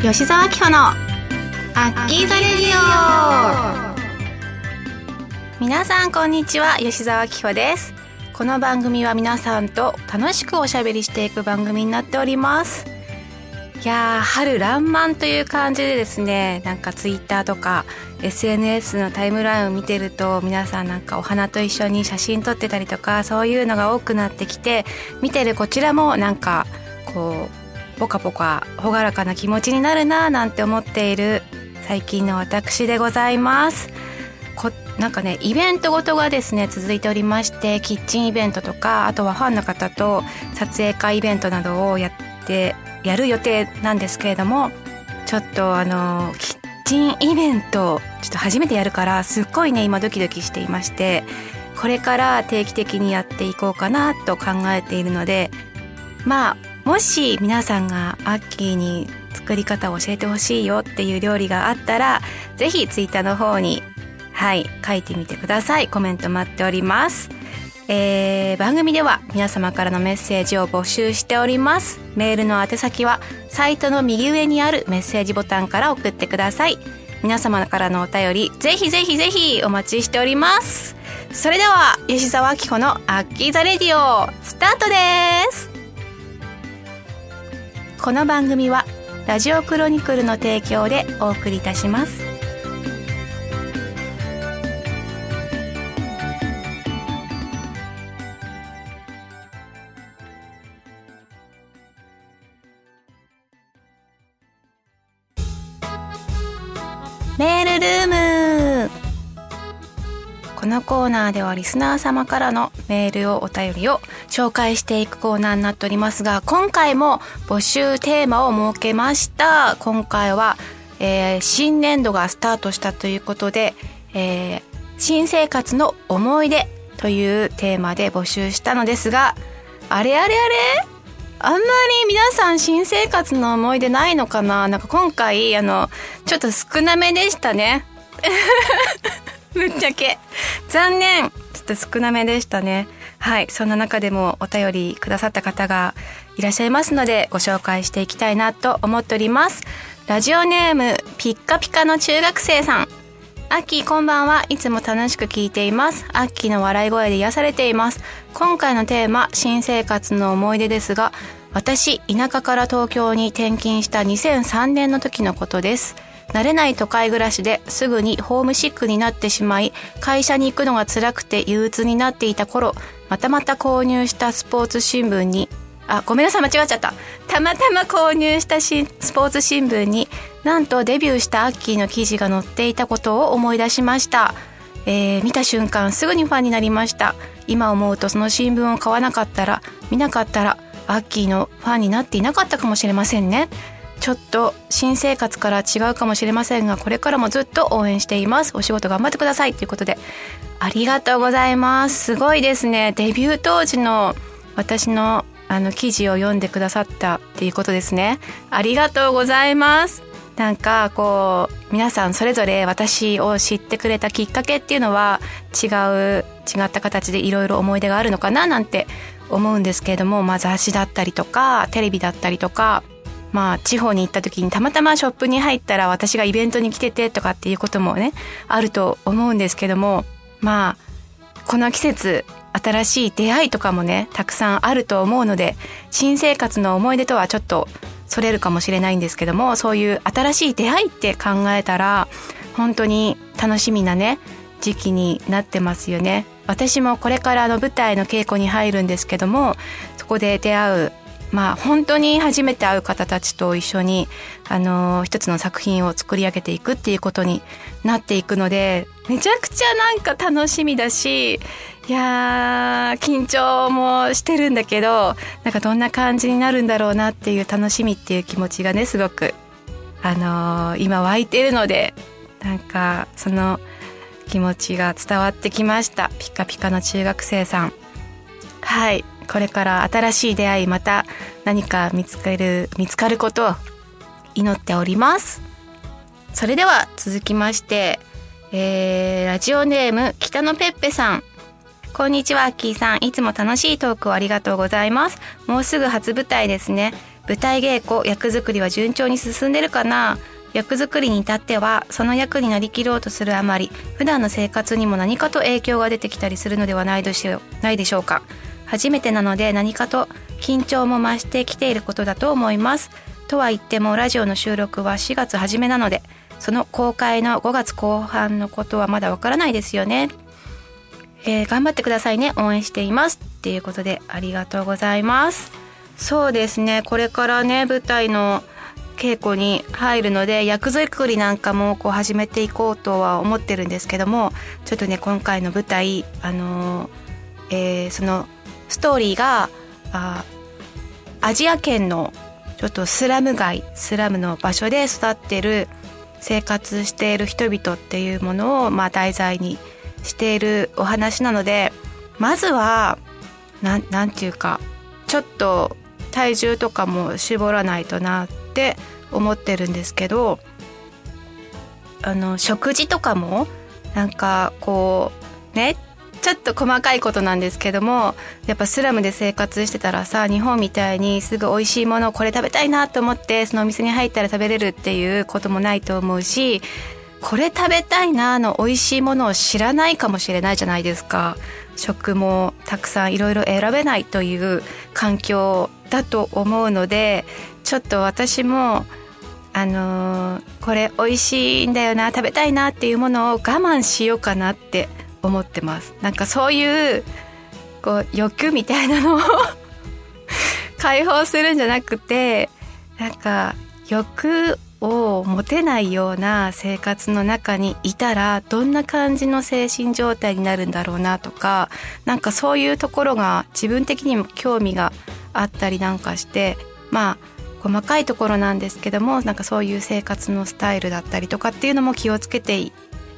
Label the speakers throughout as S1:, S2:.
S1: 吉澤明穂のアッキーザレディオ。皆さんこんにちは吉澤明穂です。この番組は皆さんと楽しくおしゃべりしていく番組になっております。いやー春爛漫という感じでですねなんかツイッターとか SNS のタイムラインを見てると皆さんなんかお花と一緒に写真撮ってたりとかそういうのが多くなってきて見てるこちらもなんかこうポカポカ朗らかな気持ちになるなぁなんて思っている最近の私でございます。こなんかねイベントごとがですね続いておりましてキッチンイベントとかあとはファンの方と撮影会イベントなどをやってやる予定なんですけれどもちょっとあのキッチンイベントちょっと初めてやるからすっごいね今ドキドキしていましてこれから定期的にやっていこうかなと考えているのでまあもし皆さんがアッキーに作り方を教えてほしいよっていう料理があったらぜひツイッターの方にはい書いてみてください。コメント待っております。えー、番組では皆様からのメッセージを募集しております。メールの宛先はサイトの右上にあるメッセージボタンから送ってください。皆様からのお便りぜひぜひぜひお待ちしております。それでは吉澤明子のアッキーザレディオスタートです。この番組はラジオクロニクルの提供でお送りいたします。このコーナーではリスナー様からのメールをお便りを紹介していくコーナーになっておりますが今回も募集テーマを設けました。今回は、えー、新年度がスタートしたということで、えー、新生活の思い出というテーマで募集したのですがあれあれあれ？あんまり皆さん新生活の思い出ないのかな？なんか今回あのちょっと少なめでしたね。ぶっちゃけ残念。ちょっと少なめでしたね。はい。そんな中でもお便りくださった方がいらっしゃいますのでご紹介していきたいなと思っております。ラジオネームピッカピカの中学生さん。アッキーこんばんはいつも楽しく聞いています。アッキーの笑い声で癒されています。今回のテーマ新生活の思い出ですが私田舎から東京に転勤した2003年の時のことです。慣れない都会暮らしですぐにホームシックになってしまい会社に行くのが辛くて憂鬱になっていた頃またまた購入したスポーツ新聞にあごめんなさい間違っちゃった。たまたま購入したしスポーツ新聞になんとデビューしたアッキーの記事が載っていたことを思い出しました、えー、見た瞬間すぐにファンになりました。今思うとその新聞を買わなかったら見なかったらアッキーのファンになっていなかったかもしれませんね。ちょっと新生活から違うかもしれませんがこれからもずっと応援しています。お仕事頑張ってください。ということでありがとうございます。すごいですね。デビュー当時の私のあの記事を読んでくださったっていうことですね。ありがとうございます。なんかこう皆さんそれぞれ私を知ってくれたきっかけっていうのは違う違った形でいろいろ思い出があるのかななんて思うんですけれども、まあ、雑誌だったりとかテレビだったりとかまあ地方に行った時にたまたまショップに入ったら私がイベントに来ててとかっていうこともねあると思うんですけどもまあこの季節新しい出会いとかもねたくさんあると思うので新生活の思い出とはちょっとそれるかもしれないんですけどもそういう新しい出会いって考えたら本当に楽しみなね時期になってますよね。私もこれからの舞台の稽古に入るんですけどもそこで出会うまあ本当に初めて会う方たちと一緒にあの一つの作品を作り上げていくっていうことになっていくのでめちゃくちゃなんか楽しみだしいや緊張もしてるんだけどなんかどんな感じになるんだろうなっていう楽しみっていう気持ちがねすごくあのー、今湧いてるのでなんかその気持ちが伝わってきました。ピカピカの中学生さん。はい。これから新しい出会いまた何か見つかる見つかることを祈っております。それでは続きまして、えー、ラジオネーム北野ペッペさん。こんにちはアッキーさん。いつも楽しいトークをありがとうございます。もうすぐ初舞台ですね。舞台稽古役作りは順調に進んでるかな。役作りに至ってはその役になりきろうとするあまり普段の生活にも何かと影響が出てきたりするのではないでしょうないでしょうか。初めてなので何かと緊張も増してきていることだと思います。とは言ってもラジオの収録は4月初めなのでその公開の5月後半のことはまだわからないですよね、えー、頑張ってくださいね。応援していますっていうことでありがとうございます。そうですね。これからね舞台の稽古に入るので役作りなんかもこう始めていこうとは思ってるんですけどもちょっとね今回の舞台あのー、えー、そのストーリーがあアジア圏のちょっとスラム街スラムの場所で育ってる生活している人々っていうものをまあ題材にしているお話なのでまずはなんなんていうかちょっと体重とかも絞らないとなって思ってるんですけどあの食事とかもなんかこうねちょっと細かいことなんですけどもやっぱスラムで生活してたらさ日本みたいにすぐ美味しいものをこれ食べたいなと思ってそのお店に入ったら食べれるっていうこともないと思うしこれ食べたいなの美味しいものを知らないかもしれないじゃないですか。食もたくさんいろいろ選べないという環境だと思うのでちょっと私もあのー、これ美味しいんだよな食べたいなっていうものを我慢しようかなって思ってます。なんかそういうこう欲みたいなのを 解放するんじゃなくてなんか欲を持てないような生活の中にいたらどんな感じの精神状態になるんだろうなとかなんかそういうところが自分的にも興味があったりなんかしてまあ細かいところなんですけどもなんかそういう生活のスタイルだったりとかっていうのも気をつけて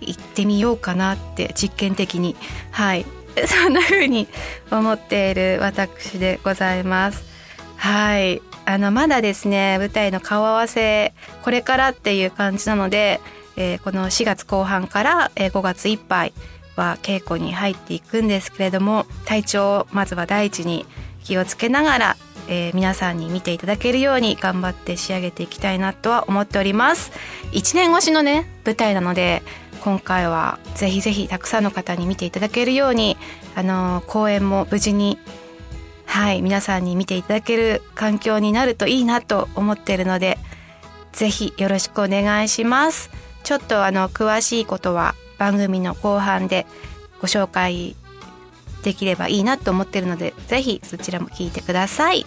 S1: 行ってみようかなって実験的に。はい。そんな風に思っている私でございます。はい。あのまだですね舞台の顔合わせこれからっていう感じなので、えー、この4月後半から、5月いっぱいは稽古に入っていくんですけれども体調をまずは第一に気をつけながら、えー、皆さんに見ていただけるように頑張って仕上げていきたいなとは思っております。1年越しのね舞台なので今回はぜひぜひたくさんの方に見ていただけるようにあの公演も無事にはい皆さんに見ていただける環境になるといいなと思っているのでぜひよろしくお願いしますちょっとあの詳しいことは番組の後半でご紹介できればいいなと思ってるのでぜひそちらも聞いてください。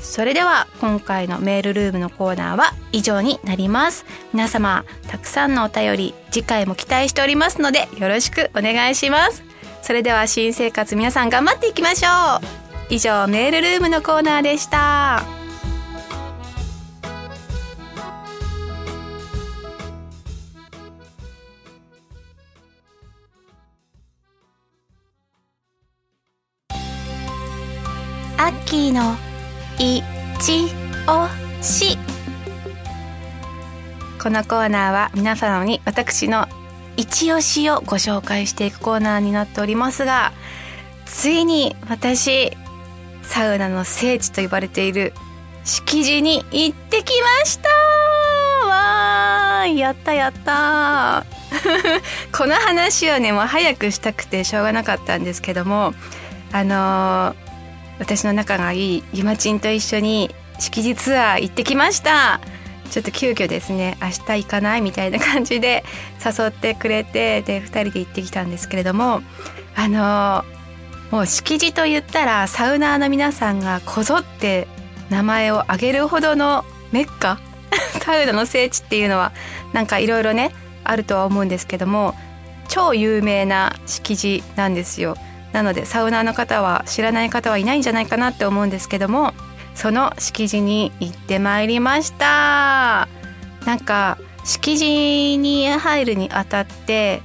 S1: それでは今回のメールルームのコーナーは以上になります。皆様たくさんのお便り次回も期待しておりますのでよろしくお願いします。それでは新生活皆さん頑張っていきましょう。以上メールルームのコーナーでした。アッキーのいちおし。このコーナーは皆様に私の一押しをご紹介していくコーナーになっておりますがついに私サウナの聖地と呼ばれている敷地に行ってきました。わーやったやった。この話をねもう早くしたくてしょうがなかったんですけどもあのー私の仲がいいゆまちんと一緒に敷地ツアー行ってきました。ちょっと急遽ですね明日行かないみたいな感じで 誘ってくれてで2人で行ってきたんですけれども。あのもう敷地と言ったらサウナーの皆さんがこぞって名前を挙げるほどのメッカ。サウナの聖地っていうのはなんかいろいろねあるとは思うんですけども超有名な敷地なんですよ。なのでサウナーの方は知らない方はいないんじゃないかなって思うんですけどもその敷地に行ってまいりました。なんか敷地に入るにあたって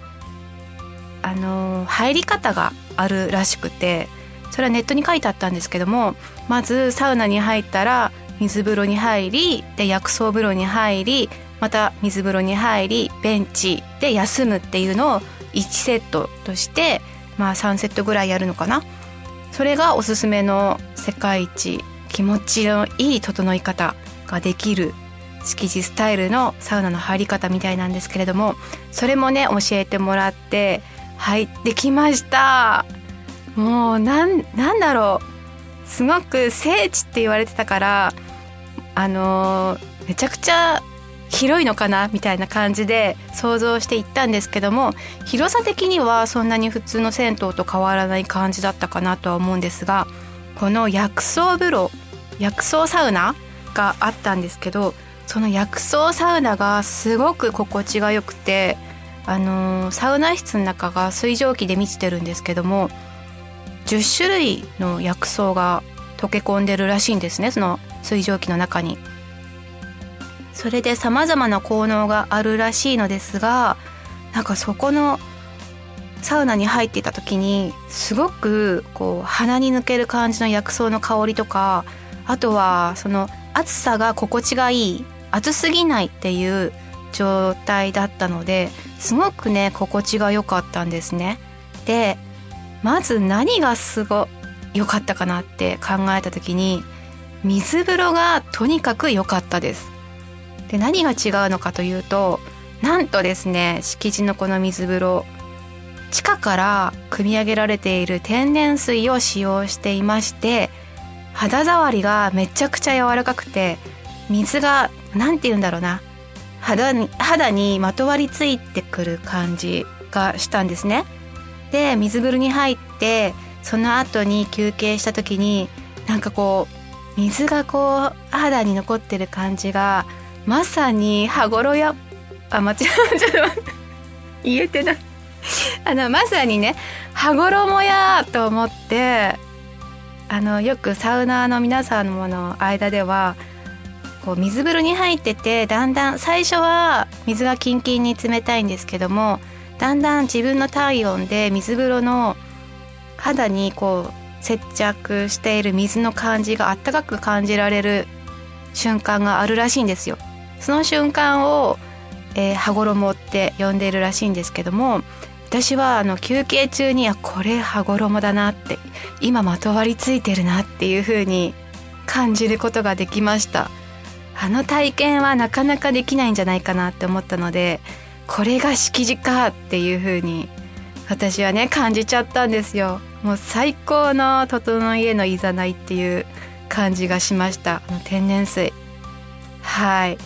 S1: あの入り方があるらしくてそれはネットに書いてあったんですけどもまずサウナに入ったら水風呂に入りで薬草風呂に入りまた水風呂に入りベンチで休むっていうのを1セットとしてまあ3セットぐらいやるのかな？それがおすすめの世界一気持ちのいい整い方ができる敷地スタイルのサウナの入り方みたいなんですけれどもそれもね教えてもらって入ってきました。もうなんなんだろう。すごく聖地って言われてたからあのー、めちゃくちゃ広いのかなみたいな感じで想像していったんですけども広さ的にはそんなに普通の銭湯と変わらない感じだったかなとは思うんですがこの薬草風呂薬草サウナがあったんですけどその薬草サウナがすごく心地が良くてあの、サウナ室の中が水蒸気で満ちてるんですけども10種類の薬草が溶け込んでるらしいんですねその水蒸気の中に。それで様々な効能があるらしいのですがなんかそこのサウナに入っていた時にすごくこう鼻に抜ける感じの薬草の香りとかあとはその暑さが心地がいい暑すぎないっていう状態だったのですごくね心地が良かったんですね。でまず何がすご良かったかなって考えた時に水風呂がとにかく良かったです。で何が違うのかというとなんとですね敷地のこの水風呂地下から汲み上げられている天然水を使用していまして肌触りがめちゃくちゃ柔らかくて水が何て言うんだろうな肌に肌にまとわりついてくる感じがしたんですね。で水風呂に入ってその後に休憩した時になんかこう水がこう肌に残ってる感じがまさに羽衣やあ間違え ちょっと言えてない あのまさにね羽衣やと思ってあのよくサウナーの皆さんの間ではこう水風呂に入っててだんだん最初は水がキンキンに冷たいんですけどもだんだん自分の体温で水風呂の肌にこう接着している水の感じがあったかく感じられる瞬間があるらしいんですよ。その瞬間を、えー、羽衣って呼んでいるらしいんですけども私はあの休憩中にはこれ羽衣だなって今まとわりついてるなっていう風に感じることができました。あの体験はなかなかできないんじゃないかなって思ったのでこれが敷地かっていう風に私はね感じちゃったんですよ。もう最高の整いへのいざないっていう感じがしました。あの天然水。はい。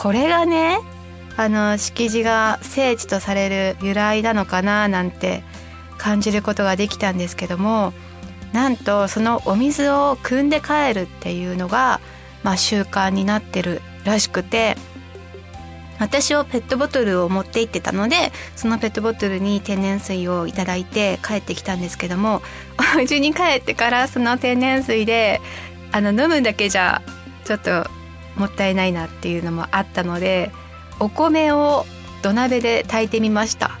S1: これがねあの敷地が聖地とされる由来なのかななんて感じることができたんですけどもなんとそのお水を汲んで帰るっていうのが、まあ、習慣になってるらしくて私はペットボトルを持って行ってたのでそのペットボトルに天然水をいただいて帰ってきたんですけども お家に帰ってからその天然水であの飲むだけじゃちょっともったいないなっていうのもあったのでお米を土鍋で炊いてみました。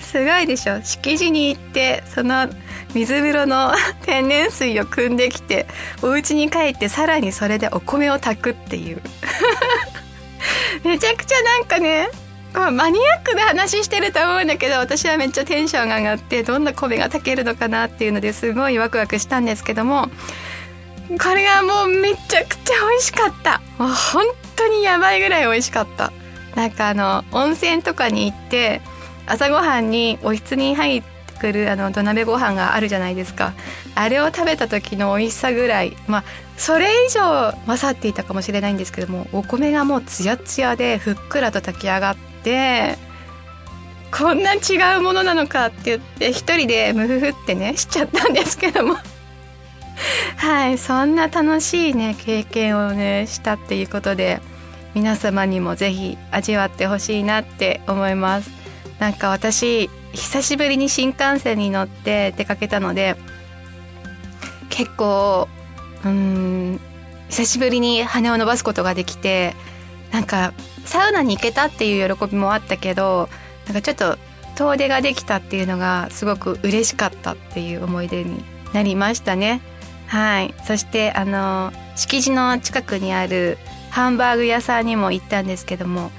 S1: すごいでしょ。敷地に行ってその水風呂の 天然水を汲んできてお家に帰ってさらにそれでお米を炊くっていう。めちゃくちゃなんかねマニアックな話してると思うんだけど私はめっちゃテンションが上がってどんな米が炊けるのかなっていうのですごいワクワクしたんですけどもこれがもうめちゃくちゃ美味しかった。もう本当にやばいぐらい美味しかった。なんかあの温泉とかに行って朝ごはんにおひつに入ってくるあの土鍋ご飯があるじゃないですか。あれを食べた時の美味しさぐらい。まあそれ以上勝っていたかもしれないんですけどもお米がもうツヤツヤでふっくらと炊き上がってこんな違うものなのかって言って一人でムフフってねしちゃったんですけども。はいそんな楽しいね経験をねしたっていうことで皆様にもぜひ味わってほしいなって思いますなんか私久しぶりに新幹線に乗って出かけたので結構うん久しぶりに羽を伸ばすことができてなんかサウナに行けたっていう喜びもあったけどなんかちょっと遠出ができたっていうのがすごく嬉しかったっていう思い出になりましたね。はい。そしてあの敷地の近くにあるハンバーグ屋さんにも行ったんですけども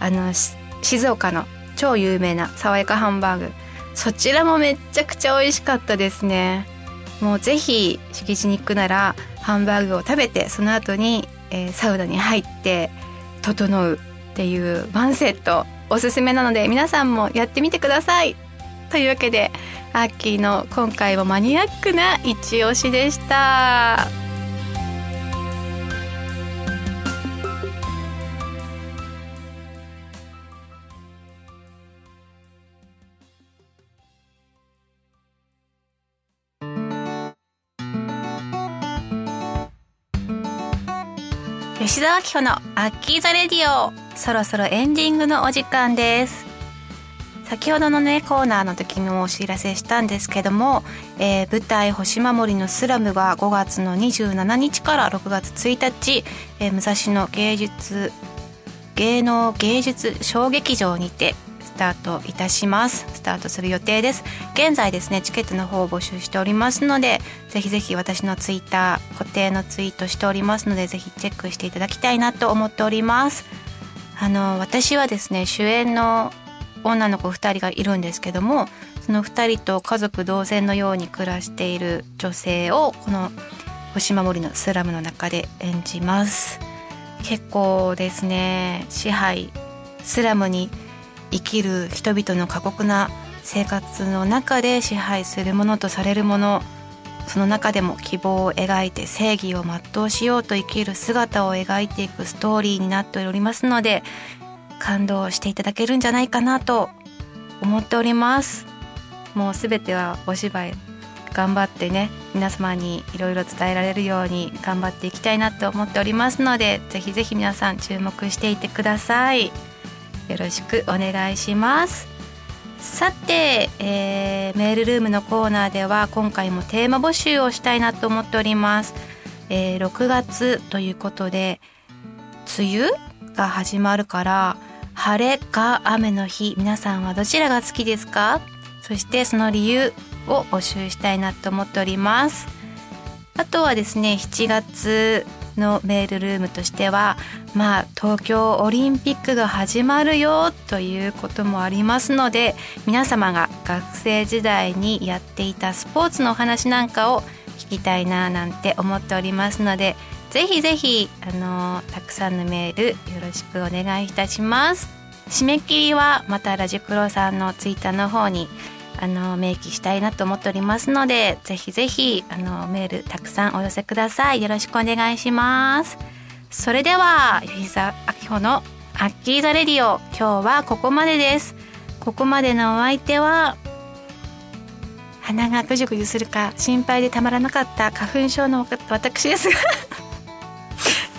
S1: あの静岡の超有名な爽やかハンバーグ。そちらもめっちゃくちゃ美味しかったですね。もうぜひ敷地に行くならハンバーグを食べてその後に、えー、サウナに入って整うっていうワンセットおすすめなので皆さんもやってみてください。というわけでアッキーの今回もマニアックな一押しでした。吉澤明穂のアッキーザレディオそろそろエンディングのお時間です先ほどのねコーナーの時にもお知らせしたんですけども、えー、舞台「星守のスラム」が5月の27日から6月1日、えー、武蔵野芸術芸能芸術小劇場にてスタートいたします。スタートする予定です。現在ですねチケットの方を募集しておりますのでぜひぜひ私のツイッター固定のツイートしておりますのでぜひチェックしていただきたいなと思っております。あの私はですね主演の女の子2人がいるんですけどもその2人と家族同然のように暮らしている女性をこの星守りのスラムの中で演じます。結構ですね支配スラムに生きる人々の過酷な生活の中で支配するものとされるものその中でも希望を描いて正義を全うしようと生きる姿を描いていくストーリーになっておりますので感動していただけるんじゃないかなと思っております。もう全てはお芝居頑張ってね皆様にいろいろ伝えられるように頑張っていきたいなと思っておりますのでぜひぜひ皆さん注目していてください。よろしくお願いします。さて、えー、メールルームのコーナーでは今回もテーマ募集をしたいなと思っております、えー、6月ということで梅雨が始まるから晴れか雨の日皆さんはどちらが好きですか？そしてその理由を募集したいなと思っております。あとはですね7月のメールルームとしてはまあ東京オリンピックが始まるよということもありますので皆様が学生時代にやっていたスポーツのお話なんかを聞きたいななんて思っておりますのでぜひぜひあのたくさんのメールよろしくお願いいたします。締め切りはまたラジクロさんのツイッターの方にあの明記したいなと思っておりますのでぜひぜひあのメールたくさんお寄せください。よろしくお願いします。それでは吉沢明穂のアッキーザレディオ今日はここまでです。ここまでのお相手は鼻がぐじゅぐじゅするか心配でたまらなかった花粉症の私ですが。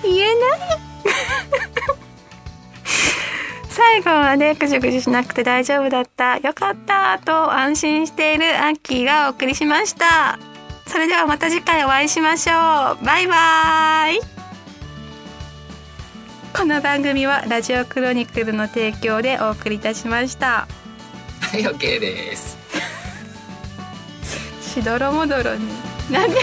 S1: 言えない。最後はねくじゅくじゅしなくて大丈夫だった。よかったと安心しているアッキーがお送りしました。それではまた次回お会いしましょう。バイバイ。この番組はラジオクロニクルの提供でお送りいたしました。
S2: はい OK です。
S1: しどろもどろに。なんで